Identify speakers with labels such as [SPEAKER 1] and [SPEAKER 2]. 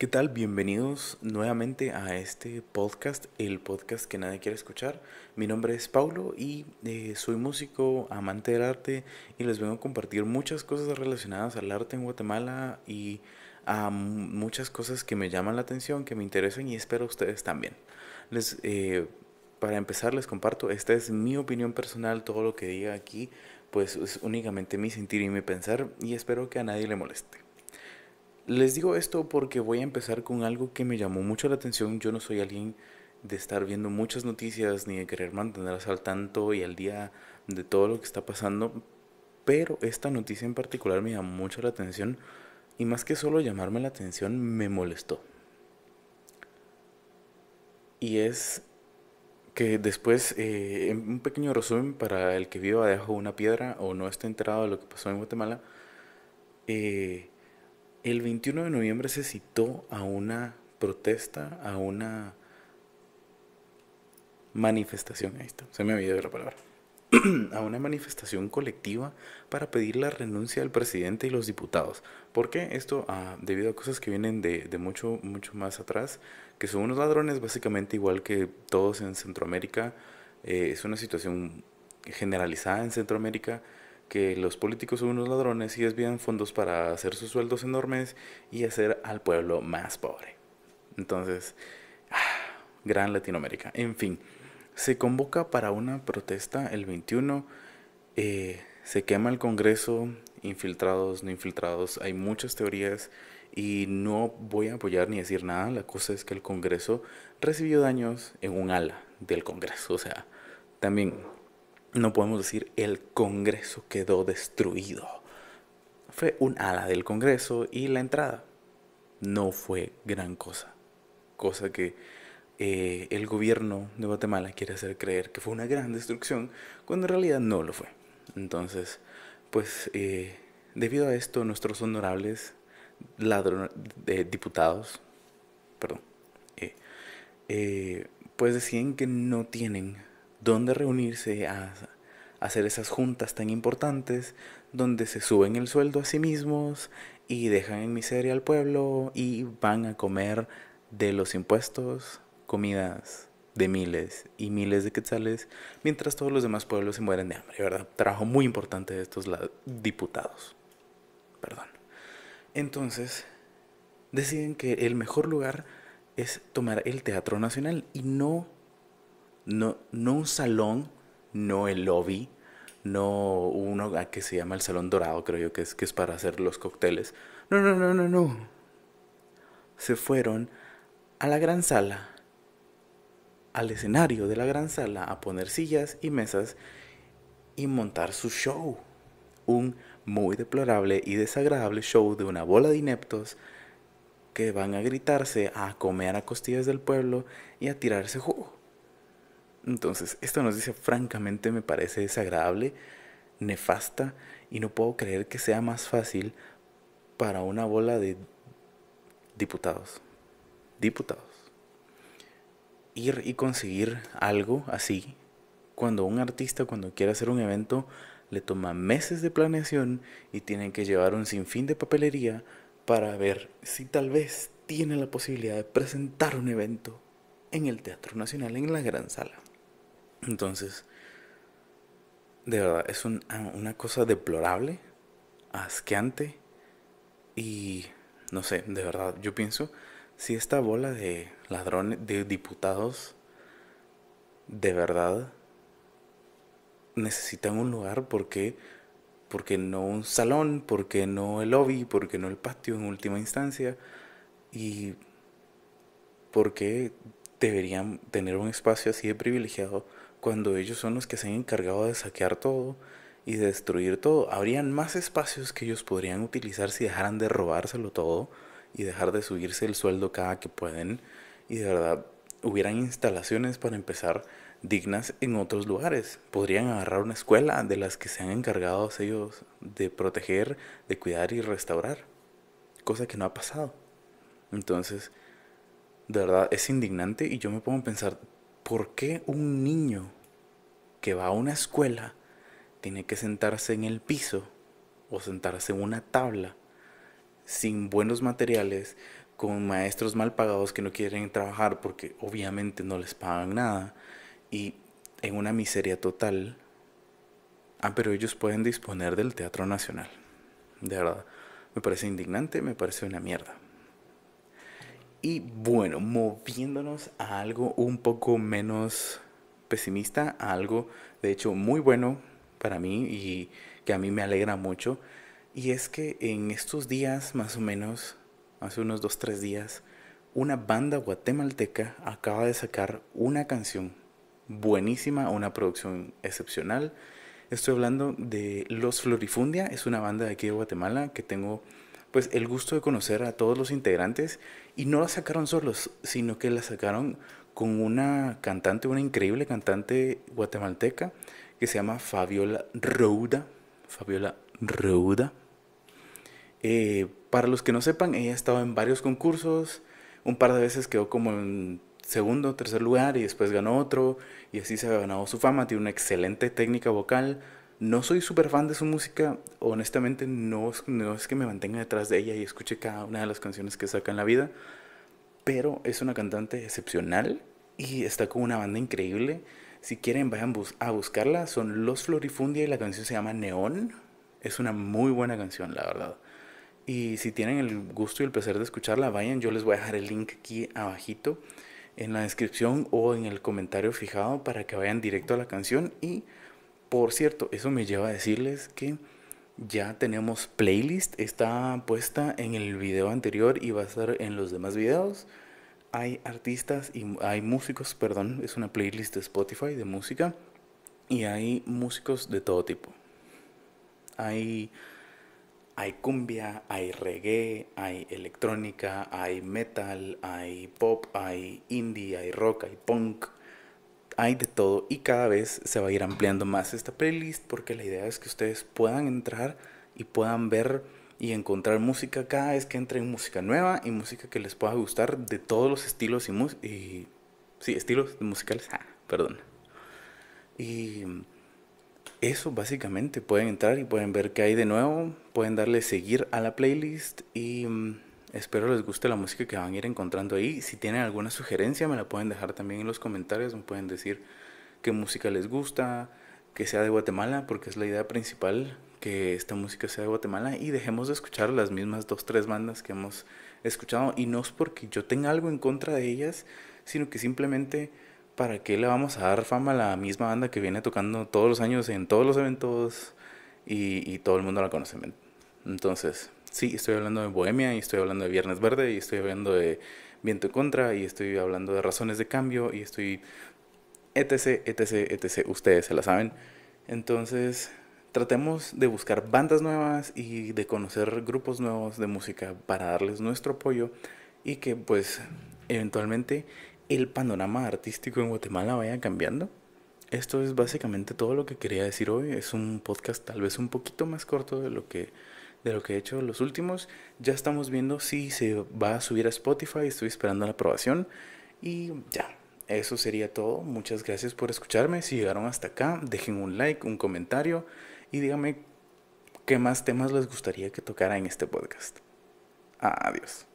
[SPEAKER 1] ¿Qué tal? Bienvenidos nuevamente a este podcast, el podcast que nadie quiere escuchar. Mi nombre es Paulo y eh, soy músico, amante del arte y les vengo a compartir muchas cosas relacionadas al arte en Guatemala y a muchas cosas que me llaman la atención, que me interesan y espero ustedes también. Les, eh, para empezar les comparto, esta es mi opinión personal, todo lo que diga aquí pues es únicamente mi sentir y mi pensar y espero que a nadie le moleste. Les digo esto porque voy a empezar con algo que me llamó mucho la atención. Yo no soy alguien de estar viendo muchas noticias ni de querer mantenerlas al tanto y al día de todo lo que está pasando, pero esta noticia en particular me llamó mucho la atención y más que solo llamarme la atención me molestó. Y es que después, eh, un pequeño resumen para el que viva debajo de una piedra o no esté enterado de lo que pasó en Guatemala, eh, el 21 de noviembre se citó a una protesta, a una manifestación, ahí está, se me ido la palabra, a una manifestación colectiva para pedir la renuncia del presidente y los diputados. ¿Por qué? Esto ah, debido a cosas que vienen de, de, mucho, mucho más atrás, que son unos ladrones básicamente igual que todos en Centroamérica. Eh, es una situación generalizada en Centroamérica que los políticos son unos ladrones y desvían fondos para hacer sus sueldos enormes y hacer al pueblo más pobre. Entonces, ah, gran Latinoamérica. En fin, se convoca para una protesta el 21. Eh, se quema el Congreso, infiltrados, no infiltrados. Hay muchas teorías y no voy a apoyar ni decir nada. La cosa es que el Congreso recibió daños en un ala del Congreso. O sea, también no podemos decir el Congreso quedó destruido. Fue un ala del Congreso y la entrada no fue gran cosa. Cosa que eh, el gobierno de Guatemala quiere hacer creer que fue una gran destrucción, cuando en realidad no lo fue. Entonces, pues eh, debido a esto, nuestros honorables ladrones, de diputados, perdón, eh, pues deciden que no tienen dónde reunirse a, hacer esas juntas tan importantes donde se suben el sueldo a sí mismos y dejan en miseria al pueblo y van a comer de los impuestos comidas de miles y miles de quetzales, mientras todos los demás pueblos se mueren de hambre, ¿verdad? Trabajo muy importante de estos diputados. Perdón. Entonces, deciden que el mejor lugar es tomar el Teatro Nacional y no no, no un salón, no el lobby, no uno que se llama el Salón Dorado, creo yo que es, que es para hacer los cócteles. No, no, no, no, no. Se fueron a la gran sala, al escenario de la gran sala, a poner sillas y mesas y montar su show. Un muy deplorable y desagradable show de una bola de ineptos que van a gritarse, a comer a costillas del pueblo y a tirarse jugo. Entonces, esta noticia francamente me parece desagradable, nefasta, y no puedo creer que sea más fácil para una bola de diputados, diputados, ir y conseguir algo así, cuando un artista, cuando quiere hacer un evento, le toma meses de planeación y tienen que llevar un sinfín de papelería para ver si tal vez tiene la posibilidad de presentar un evento en el Teatro Nacional en la gran sala. Entonces, de verdad, es ah, una cosa deplorable, asqueante y no sé, de verdad, yo pienso, si esta bola de ladrones, de diputados, de verdad necesitan un lugar, porque porque no un salón, porque no el lobby, porque no el patio en última instancia y porque deberían tener un espacio así de privilegiado cuando ellos son los que se han encargado de saquear todo y de destruir todo. Habrían más espacios que ellos podrían utilizar si dejaran de robárselo todo y dejar de subirse el sueldo cada que pueden y de verdad hubieran instalaciones para empezar dignas en otros lugares. Podrían agarrar una escuela de las que se han encargado ellos de proteger, de cuidar y restaurar, cosa que no ha pasado. Entonces, de verdad es indignante y yo me pongo a pensar, ¿por qué un niño que va a una escuela tiene que sentarse en el piso o sentarse en una tabla sin buenos materiales, con maestros mal pagados que no quieren trabajar porque obviamente no les pagan nada y en una miseria total. Ah, pero ellos pueden disponer del Teatro Nacional. De verdad, me parece indignante, me parece una mierda. Y bueno, moviéndonos a algo un poco menos pesimista, a algo de hecho muy bueno para mí y que a mí me alegra mucho. Y es que en estos días, más o menos, hace unos 2-3 días, una banda guatemalteca acaba de sacar una canción buenísima, una producción excepcional. Estoy hablando de Los Florifundia, es una banda de aquí de Guatemala que tengo pues el gusto de conocer a todos los integrantes y no la sacaron solos, sino que la sacaron con una cantante, una increíble cantante guatemalteca que se llama Fabiola Rouda. Fabiola Rouda. Eh, para los que no sepan, ella ha estado en varios concursos, un par de veces quedó como en segundo tercer lugar y después ganó otro y así se ha ganado su fama, tiene una excelente técnica vocal. No soy súper fan de su música, honestamente no, no es que me mantenga detrás de ella y escuche cada una de las canciones que saca en la vida, pero es una cantante excepcional y está con una banda increíble. Si quieren vayan a buscarla, son Los Florifundia y la canción se llama Neón. Es una muy buena canción, la verdad. Y si tienen el gusto y el placer de escucharla, vayan, yo les voy a dejar el link aquí abajito en la descripción o en el comentario fijado para que vayan directo a la canción y por cierto, eso me lleva a decirles que ya tenemos playlist, está puesta en el video anterior y va a estar en los demás videos. Hay artistas y hay músicos, perdón, es una playlist de Spotify de música y hay músicos de todo tipo. Hay hay cumbia, hay reggae, hay electrónica, hay metal, hay pop, hay indie, hay rock, hay punk, hay de todo y cada vez se va a ir ampliando más esta playlist porque la idea es que ustedes puedan entrar y puedan ver y encontrar música cada vez que entren música nueva y música que les pueda gustar de todos los estilos y, y sí, estilos musicales, ah, perdón. Y eso básicamente, pueden entrar y pueden ver qué hay de nuevo, pueden darle seguir a la playlist y mm, Espero les guste la música que van a ir encontrando ahí. Si tienen alguna sugerencia, me la pueden dejar también en los comentarios. Me pueden decir qué música les gusta, que sea de Guatemala, porque es la idea principal que esta música sea de Guatemala. Y dejemos de escuchar las mismas dos, tres bandas que hemos escuchado. Y no es porque yo tenga algo en contra de ellas, sino que simplemente para qué le vamos a dar fama a la misma banda que viene tocando todos los años en todos los eventos y, y todo el mundo la conoce. Entonces, Sí, estoy hablando de Bohemia y estoy hablando de Viernes Verde y estoy hablando de Viento en Contra y estoy hablando de Razones de Cambio y estoy etc, etc, etc. Ustedes se la saben. Entonces, tratemos de buscar bandas nuevas y de conocer grupos nuevos de música para darles nuestro apoyo y que pues eventualmente el panorama artístico en Guatemala vaya cambiando. Esto es básicamente todo lo que quería decir hoy. Es un podcast tal vez un poquito más corto de lo que de lo que he hecho los últimos. Ya estamos viendo si se va a subir a Spotify. Estoy esperando la aprobación. Y ya, eso sería todo. Muchas gracias por escucharme. Si llegaron hasta acá, dejen un like, un comentario y díganme qué más temas les gustaría que tocara en este podcast. Adiós.